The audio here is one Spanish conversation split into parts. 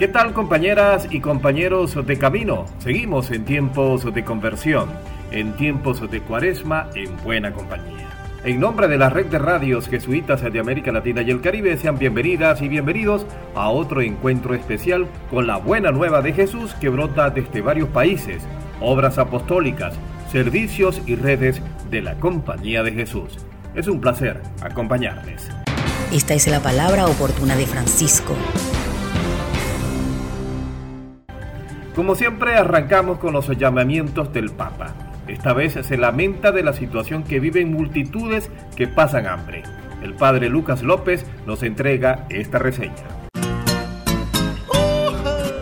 ¿Qué tal compañeras y compañeros de camino? Seguimos en tiempos de conversión, en tiempos de cuaresma, en buena compañía. En nombre de la red de radios jesuitas de América Latina y el Caribe, sean bienvenidas y bienvenidos a otro encuentro especial con la buena nueva de Jesús que brota desde varios países, obras apostólicas, servicios y redes de la Compañía de Jesús. Es un placer acompañarles. Esta es la palabra oportuna de Francisco. Como siempre, arrancamos con los llamamientos del Papa. Esta vez se lamenta de la situación que viven multitudes que pasan hambre. El padre Lucas López nos entrega esta reseña.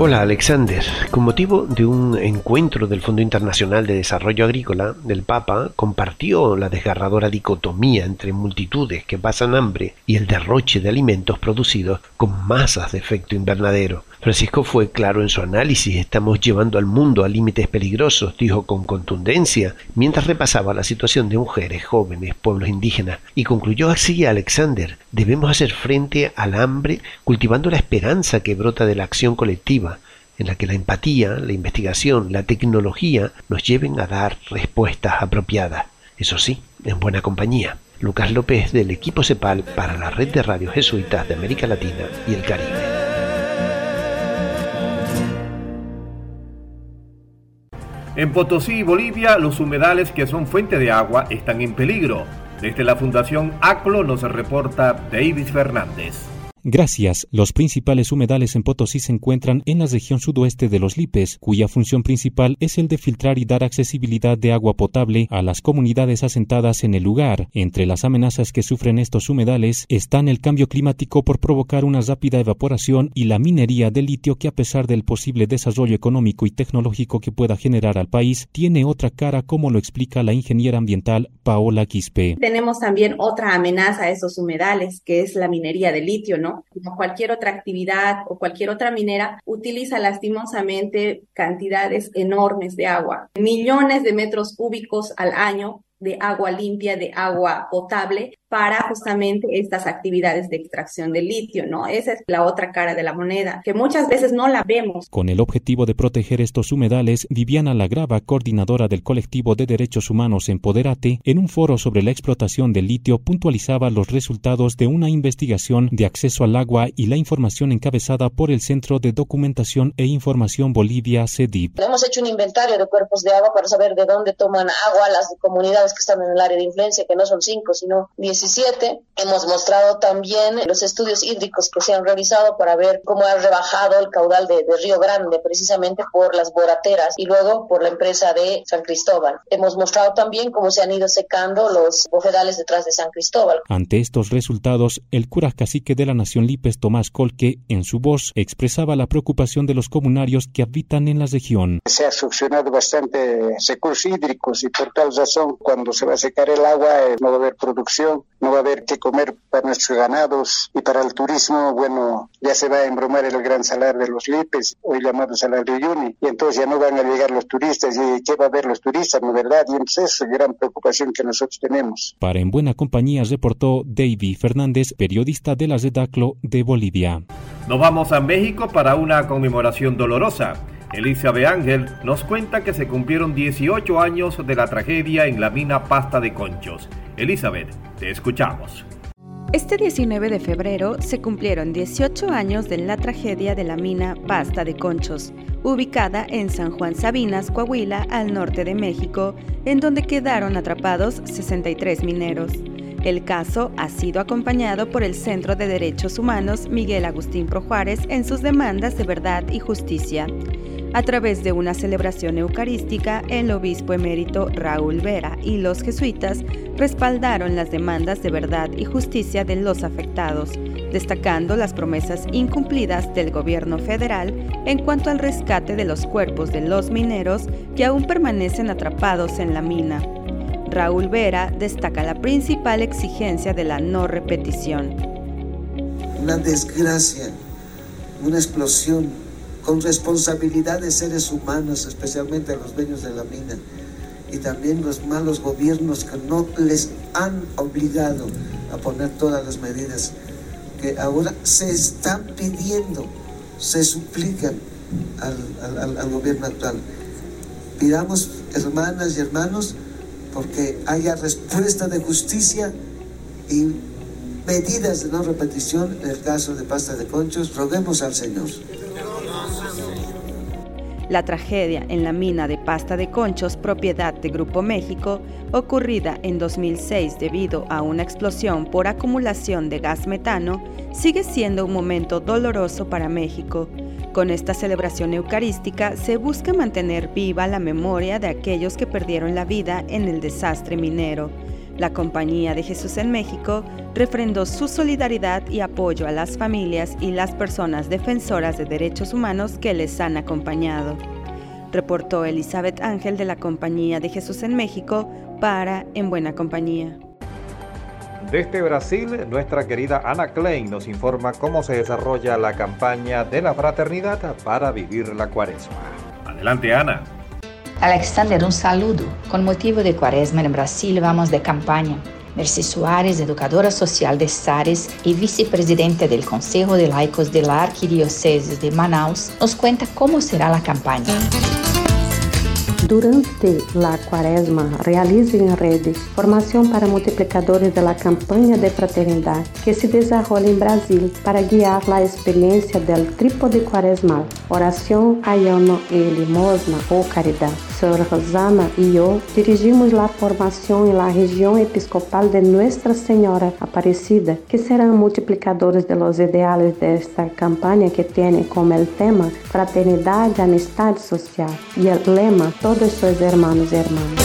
Hola Alexander, con motivo de un encuentro del Fondo Internacional de Desarrollo Agrícola, el Papa compartió la desgarradora dicotomía entre multitudes que pasan hambre y el derroche de alimentos producidos con masas de efecto invernadero. Francisco fue claro en su análisis, estamos llevando al mundo a límites peligrosos, dijo con contundencia, mientras repasaba la situación de mujeres, jóvenes, pueblos indígenas, y concluyó así Alexander, debemos hacer frente al hambre cultivando la esperanza que brota de la acción colectiva en la que la empatía, la investigación, la tecnología nos lleven a dar respuestas apropiadas. Eso sí, en buena compañía. Lucas López del equipo CEPAL para la red de radios jesuitas de América Latina y el Caribe. En Potosí, Bolivia, los humedales que son fuente de agua están en peligro. Desde la Fundación ACLO nos reporta Davis Fernández. Gracias. Los principales humedales en Potosí se encuentran en la región sudoeste de los Lipes, cuya función principal es el de filtrar y dar accesibilidad de agua potable a las comunidades asentadas en el lugar. Entre las amenazas que sufren estos humedales están el cambio climático por provocar una rápida evaporación y la minería de litio que a pesar del posible desarrollo económico y tecnológico que pueda generar al país, tiene otra cara como lo explica la ingeniera ambiental Paola Quispe. Tenemos también otra amenaza a esos humedales, que es la minería de litio, ¿no? Como cualquier otra actividad o cualquier otra minera, utiliza lastimosamente cantidades enormes de agua, millones de metros cúbicos al año de agua limpia, de agua potable, para justamente estas actividades de extracción de litio, ¿no? Esa es la otra cara de la moneda, que muchas veces no la vemos. Con el objetivo de proteger estos humedales, Viviana Lagrava, coordinadora del colectivo de derechos humanos Empoderate, en un foro sobre la explotación del litio, puntualizaba los resultados de una investigación de acceso al agua y la información encabezada por el Centro de Documentación e Información Bolivia, CEDIP. Hemos hecho un inventario de cuerpos de agua para saber de dónde toman agua las comunidades que están en el área de influencia, que no son cinco, sino diez Hemos mostrado también los estudios hídricos que se han realizado para ver cómo ha rebajado el caudal de, Río Grande, precisamente por las borateras y luego por la empresa de San Cristóbal. Hemos mostrado también cómo se han ido secando los bofedales detrás de San Cristóbal. Ante estos resultados, el cura cacique de la Nación Lipes, Tomás Colque, en su voz, expresaba la preocupación de los comunarios que habitan en la región. Se ha succionado bastante recursos hídricos y por tal razón, cuando se va a secar el agua, eh, no va a haber producción no va a haber que comer para nuestros ganados y para el turismo, bueno, ya se va a embromar el gran salar de los Lipes, hoy llamado salar de Uyuni, y entonces ya no van a llegar los turistas, y qué va a ver los turistas, ¿no verdad? Y entonces es gran preocupación que nosotros tenemos. Para En Buena Compañía reportó Davy Fernández, periodista de la Redaclo de Bolivia. Nos vamos a México para una conmemoración dolorosa. Elizabeth Ángel nos cuenta que se cumplieron 18 años de la tragedia en la mina Pasta de Conchos. Elizabeth, te escuchamos. Este 19 de febrero se cumplieron 18 años de la tragedia de la mina Pasta de Conchos, ubicada en San Juan Sabinas, Coahuila, al norte de México, en donde quedaron atrapados 63 mineros. El caso ha sido acompañado por el Centro de Derechos Humanos Miguel Agustín Pro Juárez en sus demandas de verdad y justicia. A través de una celebración eucarística, el obispo emérito Raúl Vera y los jesuitas respaldaron las demandas de verdad y justicia de los afectados, destacando las promesas incumplidas del gobierno federal en cuanto al rescate de los cuerpos de los mineros que aún permanecen atrapados en la mina. Raúl Vera destaca la principal exigencia de la no repetición. Una desgracia, una explosión con responsabilidad de seres humanos, especialmente los dueños de la mina, y también los malos gobiernos que no les han obligado a poner todas las medidas que ahora se están pidiendo, se suplican al, al gobierno actual. Pidamos, hermanas y hermanos, porque haya respuesta de justicia y medidas de no repetición en el caso de pasta de conchos, roguemos al Señor. La tragedia en la mina de pasta de conchos propiedad de Grupo México, ocurrida en 2006 debido a una explosión por acumulación de gas metano, sigue siendo un momento doloroso para México. Con esta celebración eucarística se busca mantener viva la memoria de aquellos que perdieron la vida en el desastre minero. La Compañía de Jesús en México refrendó su solidaridad y apoyo a las familias y las personas defensoras de derechos humanos que les han acompañado. Reportó Elizabeth Ángel de la Compañía de Jesús en México para En Buena Compañía. Desde Brasil, nuestra querida Ana Klein nos informa cómo se desarrolla la campaña de la fraternidad para vivir la cuaresma. Adelante, Ana. Alexander, un saludo. Con motivo de Cuaresma en Brasil, vamos de campaña. Mercy Soares, educadora social de Sares y vicepresidente del Consejo de Laicos de la Arquidiócesis de Manaus, nos cuenta cómo será la campaña. Durante la cuaresma, realiza en redes formación para multiplicadores de la campaña de fraternidad que se desarrolla en Brasil para guiar la experiencia del trípode cuaresmal, oración, ayuno y limosna o caridad. Sor Rosana y yo dirigimos la formación en la región episcopal de Nuestra Señora Aparecida, que serán multiplicadores de los ideales de esta campaña que tiene como el tema fraternidad y amistad social y el lema todos sus hermanos y hermanas.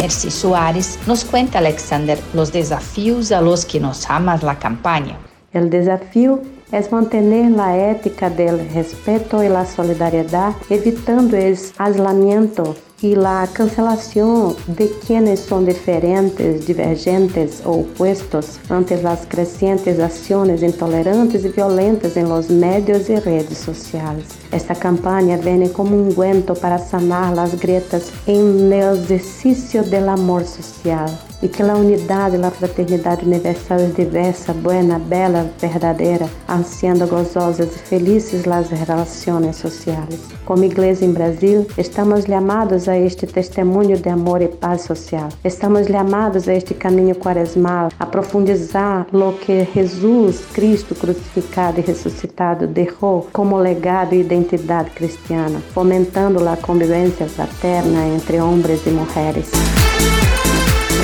Mercy Suárez nos cuenta, Alexander, los desafíos a los que nos amas la campaña. El desafío es mantener la ética del respeto y la solidaridad, evitando el aislamiento y la cancelación de quienes son diferentes, divergentes o opuestos ante las crecientes acciones intolerantes y violentas en los medios y redes sociales. Esta campaña viene como un ungüento para sanar las grietas en el ejercicio del amor social e que a unidade e a fraternidade universal é diversa, buena, bela, verdadeira, ansiando gozosas e felizes as relações sociais. Como igreja em Brasil, estamos chamados a este testemunho de amor e paz social. Estamos chamados a este caminho quaresmal, a profundizar lo que Jesus, Cristo crucificado e ressuscitado, deixou como legado e identidade cristiana, fomentando a convivência fraterna entre homens e mulheres.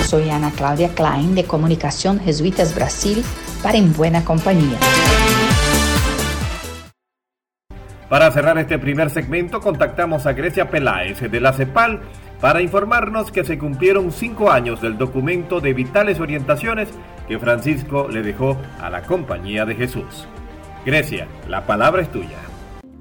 Soy Ana Claudia Klein de Comunicación Jesuitas Brasil para En Buena Compañía. Para cerrar este primer segmento, contactamos a Grecia Peláez de la CEPAL para informarnos que se cumplieron cinco años del documento de vitales orientaciones que Francisco le dejó a la Compañía de Jesús. Grecia, la palabra es tuya.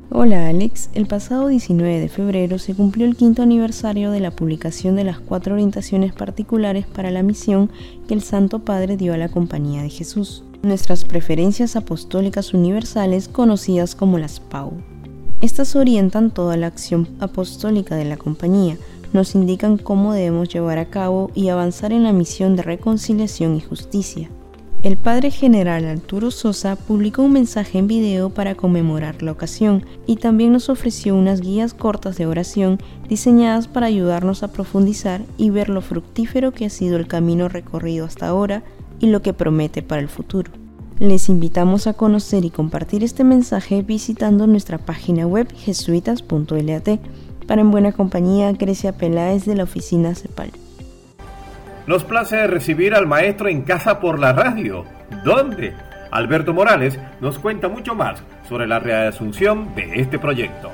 Hola Alex, el pasado 19 de febrero se cumplió el quinto aniversario de la publicación de las cuatro orientaciones particulares para la misión que el Santo Padre dio a la Compañía de Jesús, nuestras preferencias apostólicas universales conocidas como las PAU. Estas orientan toda la acción apostólica de la Compañía, nos indican cómo debemos llevar a cabo y avanzar en la misión de reconciliación y justicia. El padre general Arturo Sosa publicó un mensaje en video para conmemorar la ocasión y también nos ofreció unas guías cortas de oración diseñadas para ayudarnos a profundizar y ver lo fructífero que ha sido el camino recorrido hasta ahora y lo que promete para el futuro. Les invitamos a conocer y compartir este mensaje visitando nuestra página web jesuitas.lat. Para En Buena Compañía, Grecia Peláez de la oficina CEPAL. Nos place recibir al maestro en casa por la radio. ¿Dónde? Alberto Morales nos cuenta mucho más sobre la reasunción de este proyecto.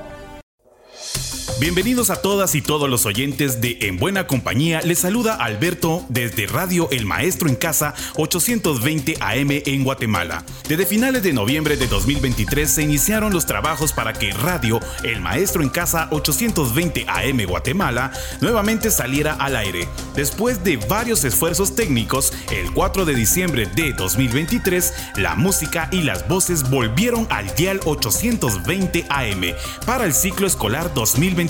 Bienvenidos a todas y todos los oyentes de En Buena Compañía. Les saluda Alberto desde Radio El Maestro en Casa 820 AM en Guatemala. Desde finales de noviembre de 2023 se iniciaron los trabajos para que Radio El Maestro en Casa 820 AM Guatemala nuevamente saliera al aire. Después de varios esfuerzos técnicos, el 4 de diciembre de 2023, la música y las voces volvieron al dial 820 AM para el ciclo escolar 2023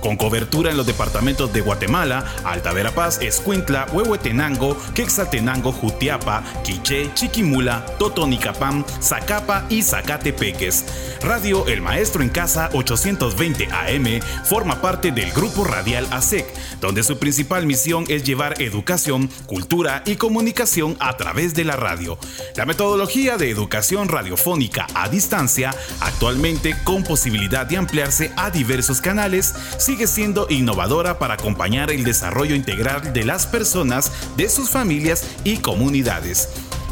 con cobertura en los departamentos de Guatemala, Alta Verapaz, Escuintla, Huehuetenango, Quexaltenango, Jutiapa, Quiché, Chiquimula, Totonicapam, Zacapa y Zacatepeques. Radio El Maestro en Casa 820 AM forma parte del grupo radial ASEC, donde su principal misión es llevar educación, cultura y comunicación a través de la radio. La metodología de educación radiofónica a distancia, actualmente con posibilidad de ampliarse a diversos canales, sigue siendo innovadora para acompañar el desarrollo integral de las personas, de sus familias y comunidades.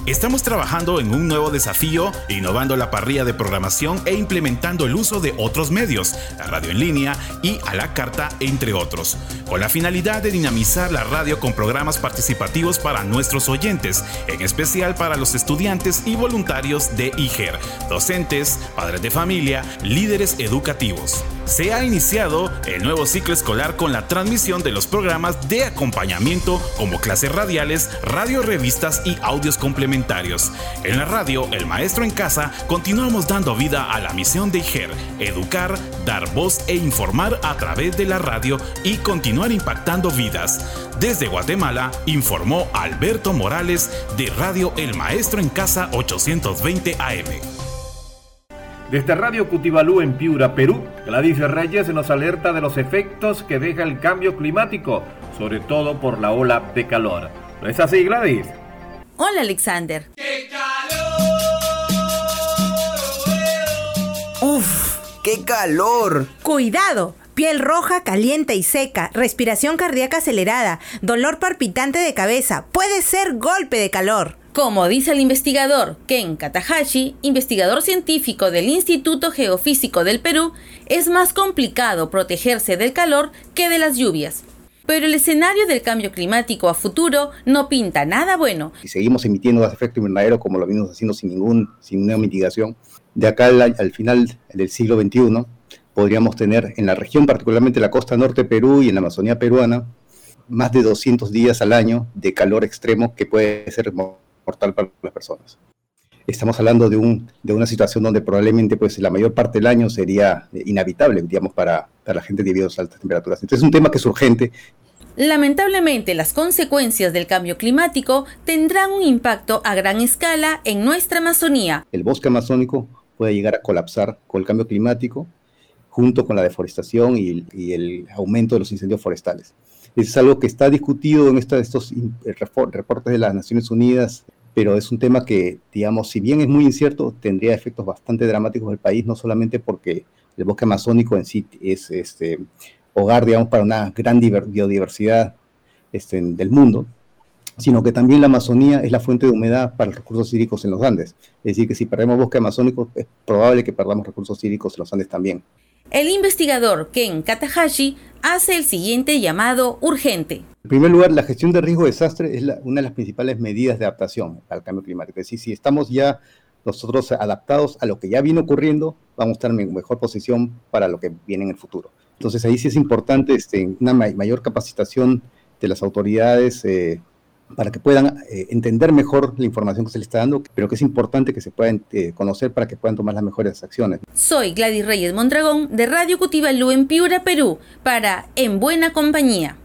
Estamos trabajando en un nuevo desafío, innovando la parrilla de programación e implementando el uso de otros medios, la radio en línea y a la carta, entre otros, con la finalidad de dinamizar la radio con programas participativos para nuestros oyentes, en especial para los estudiantes y voluntarios de IGER, docentes, padres de familia, líderes educativos. Se ha iniciado el nuevo ciclo escolar con la transmisión de los programas de acompañamiento como clases radiales, radio revistas y audios complementarios en la radio, El Maestro en Casa, continuamos dando vida a la misión de IGER, educar, dar voz e informar a través de la radio y continuar impactando vidas. Desde Guatemala, informó Alberto Morales de Radio El Maestro en Casa 820 AM. Desde Radio Cutibalú en Piura, Perú, Gladys Reyes nos alerta de los efectos que deja el cambio climático, sobre todo por la ola de calor. ¿No es así, Gladys? Hola Alexander. ¡Qué calor! ¡Uf! ¡Qué calor! Cuidado. Piel roja, caliente y seca, respiración cardíaca acelerada, dolor palpitante de cabeza. Puede ser golpe de calor. Como dice el investigador Ken Katahashi, investigador científico del Instituto Geofísico del Perú, es más complicado protegerse del calor que de las lluvias. Pero el escenario del cambio climático a futuro no pinta nada bueno. Si seguimos emitiendo gas efecto invernadero como lo venimos haciendo sin ninguna mitigación, de acá al, final del siglo XXI podríamos tener en la región, particularmente la costa norte de Perú y en la Amazonía peruana, más de 200 días al año de calor extremo que puede ser mortal para las personas. Estamos hablando de, un, de una situación donde probablemente pues, la mayor parte del año sería inhabitable, digamos, para, para la gente debido a las altas temperaturas. Entonces es un tema que es urgente Lamentablemente, las consecuencias del cambio climático tendrán un impacto a gran escala en nuestra Amazonía. El bosque amazónico puede llegar a colapsar con el cambio climático, junto con la deforestación y, el aumento de los incendios forestales. Eso es algo que está discutido en estos reportes de las Naciones Unidas, pero es un tema que, digamos, si bien es muy incierto, tendría efectos bastante dramáticos en el país, no solamente porque el bosque amazónico en sí es este, hogar, digamos, para una gran biodiversidad este, del mundo, sino que también la Amazonía es la fuente de humedad para los recursos hídricos en los Andes. Es decir, que si perdemos bosque amazónico, es probable que perdamos recursos hídricos en los Andes también. El investigador Ken Katahashi hace el siguiente llamado urgente. En primer lugar, la gestión de riesgo de desastre es una de las principales medidas de adaptación al cambio climático. Es decir, si estamos ya nosotros adaptados a lo que ya viene ocurriendo, vamos a estar en mejor posición para lo que viene en el futuro. Entonces ahí sí es importante este, una mayor capacitación de las autoridades eh, para que puedan eh, entender mejor la información que se les está dando, pero que es importante que se puedan eh, conocer para que puedan tomar las mejores acciones. Soy Gladys Reyes Mondragón de Radio Cutibalú en Piura, Perú, para En Buena Compañía.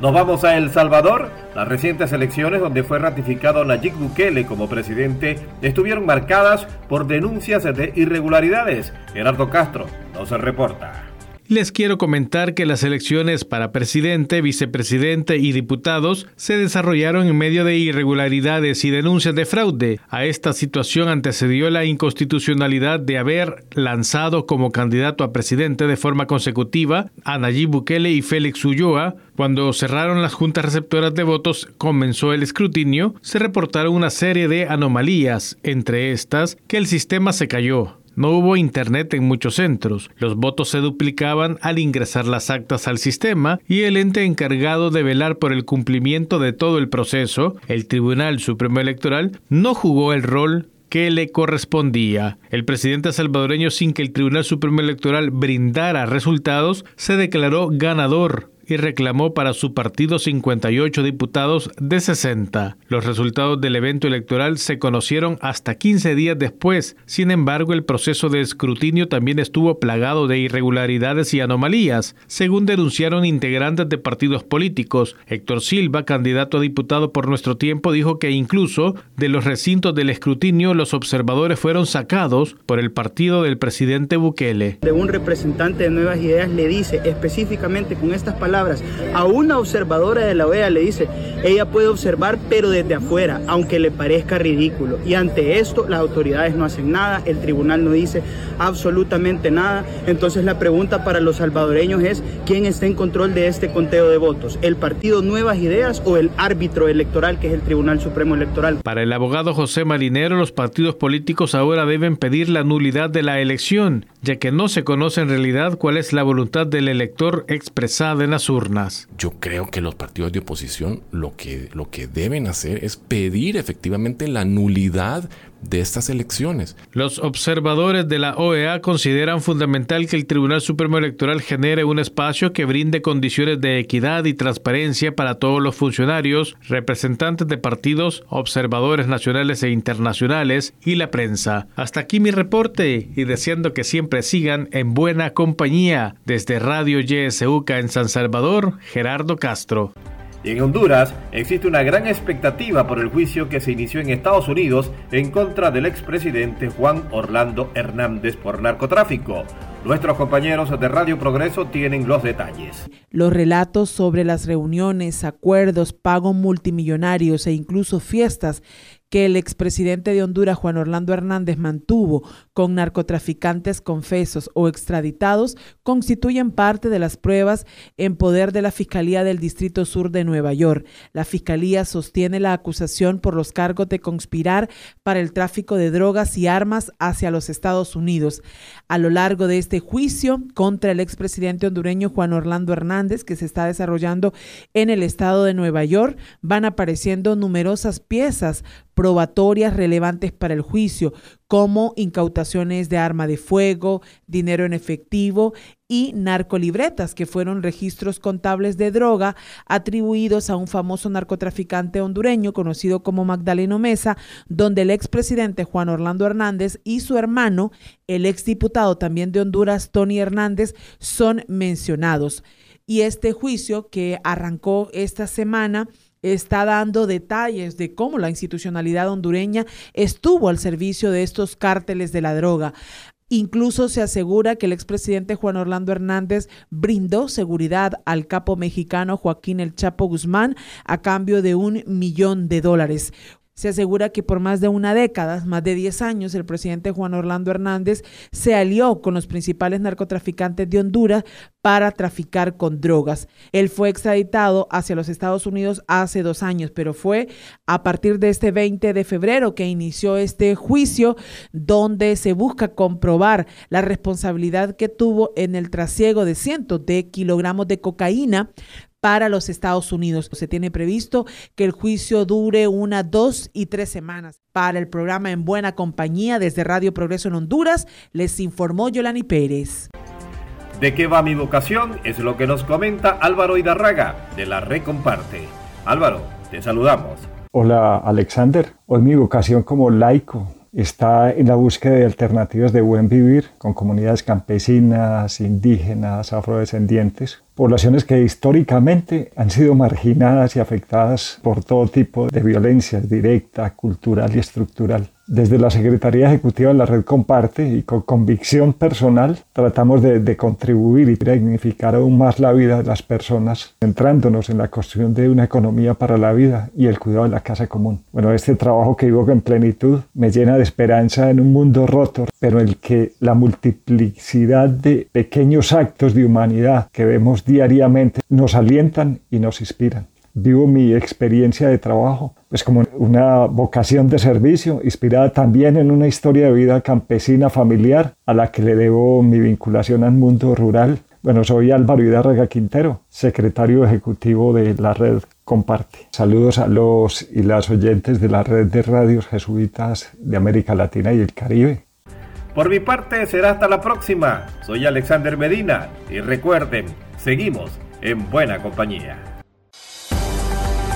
Nos vamos a El Salvador. Las recientes elecciones donde fue ratificado Nayib Bukele como presidente estuvieron marcadas por denuncias de irregularidades. Gerardo Castro nos reporta. Les quiero comentar que las elecciones para presidente, vicepresidente y diputados se desarrollaron en medio de irregularidades y denuncias de fraude. A esta situación antecedió la inconstitucionalidad de haber lanzado como candidato a presidente de forma consecutiva a Nayib Bukele y Félix Ulloa. Cuando cerraron las juntas receptoras de votos, comenzó el escrutinio, se reportaron una serie de anomalías, entre estas que el sistema se cayó, No hubo internet en muchos centros. Los votos se duplicaban al ingresar las actas al sistema y el ente encargado de velar por el cumplimiento de todo el proceso, el Tribunal Supremo Electoral, no jugó el rol que le correspondía. El presidente salvadoreño, sin que el Tribunal Supremo Electoral brindara resultados, se declaró ganador y reclamó para su partido 58 diputados de 60. Los resultados del evento electoral se conocieron hasta 15 días después. Sin embargo, el proceso de escrutinio también estuvo plagado de irregularidades y anomalías, según denunciaron integrantes de partidos políticos. Héctor Silva, candidato a diputado por nuestro tiempo, dijo que incluso de los recintos del escrutinio los observadores fueron sacados por el partido del presidente Bukele. De un representante de Nuevas Ideas le dice específicamente con estas palabras a una observadora de la OEA le dice, ella puede observar pero desde afuera, aunque le parezca ridículo. Y ante esto las autoridades no hacen nada, el tribunal no dice absolutamente nada. Entonces la pregunta para los salvadoreños es, ¿quién está en control de este conteo de votos? ¿El partido Nuevas Ideas o el árbitro electoral que es el Tribunal Supremo Electoral? Para el abogado José Marinero, los partidos políticos ahora deben pedir la nulidad de la elección, ya que no se conoce en realidad cuál es la voluntad del elector expresada en urnas. Yo creo que los partidos de oposición lo que, lo que deben hacer es pedir efectivamente la nulidad de estas elecciones. Los observadores de la OEA consideran fundamental que el Tribunal Supremo Electoral genere un espacio que brinde condiciones de equidad y transparencia para todos los funcionarios, representantes de partidos, observadores nacionales e internacionales y la prensa. Hasta aquí mi reporte y deseando que siempre sigan en buena compañía desde Radio YSUCA en San Salvador, Gerardo Castro. Y en Honduras existe una gran expectativa por el juicio que se inició en Estados Unidos en contra del expresidente Juan Orlando Hernández por narcotráfico. Nuestros compañeros de Radio Progreso tienen los detalles. Los relatos sobre las reuniones, acuerdos, pagos multimillonarios e incluso fiestas que el expresidente de Honduras, Juan Orlando Hernández, mantuvo con narcotraficantes confesos o extraditados constituyen parte de las pruebas en poder de la Fiscalía del Distrito Sur de Nueva York. La Fiscalía sostiene la acusación por los cargos de conspirar para el tráfico de drogas y armas hacia los Estados Unidos. A lo largo de este juicio contra el expresidente hondureño Juan Orlando Hernández, que se está desarrollando en el estado de Nueva York, van apareciendo numerosas piezas probatorias relevantes para el juicio, como incautaciones de arma de fuego, dinero en efectivo y narcolibretas, que fueron registros contables de droga atribuidos a un famoso narcotraficante hondureño conocido como Magdaleno Mesa, donde el expresidente Juan Orlando Hernández y su hermano, el exdiputado también de Honduras, Tony Hernández, son mencionados. Y este juicio que arrancó esta semana está dando detalles de cómo la institucionalidad hondureña estuvo al servicio de estos cárteles de la droga. Incluso se asegura que el expresidente Juan Orlando Hernández brindó seguridad al capo mexicano Joaquín El Chapo Guzmán a cambio de un millón de dólares. Se asegura que por más de una década, más de 10 años, el presidente Juan Orlando Hernández se alió con los principales narcotraficantes de Honduras para traficar con drogas. Él fue extraditado hacia los Estados Unidos hace dos años, pero fue a partir de este 20 de febrero que inició este juicio donde se busca comprobar la responsabilidad que tuvo en el trasiego de cientos de kilogramos de cocaína para los Estados Unidos. Se tiene previsto que el juicio dure una, dos y tres semanas. Para el programa En Buena Compañía desde Radio Progreso en Honduras, les informó Yolani Pérez. ¿De qué va mi vocación? Es lo que nos comenta Álvaro Hidarraga de la Red Comparte. Álvaro, te saludamos. Hola Alexander, hoy mi vocación como laico está en la búsqueda de alternativas de buen vivir con comunidades campesinas, indígenas, afrodescendientes, poblaciones que históricamente han sido marginadas y afectadas por todo tipo de violencia directa, cultural y estructural. Desde la Secretaría Ejecutiva de la Red Comparte y con convicción personal tratamos de, contribuir y dignificar aún más la vida de las personas, centrándonos en la construcción de una economía para la vida y el cuidado de la casa común. Bueno, este trabajo que vivo en plenitud me llena de esperanza en un mundo roto, pero en el que la multiplicidad de pequeños actos de humanidad que vemos diariamente nos alientan y nos inspiran. Vivo mi experiencia de trabajo pues como una vocación de servicio, inspirada también en una historia de vida campesina familiar a la que le debo mi vinculación al mundo rural. Bueno, soy Álvaro Hidárraga Quintero, secretario ejecutivo de la red Comparte. Saludos a los y las oyentes de la red de radios jesuitas de América Latina y el Caribe. Por mi parte será hasta la próxima. Soy Alexander Medina y recuerden, seguimos en buena compañía.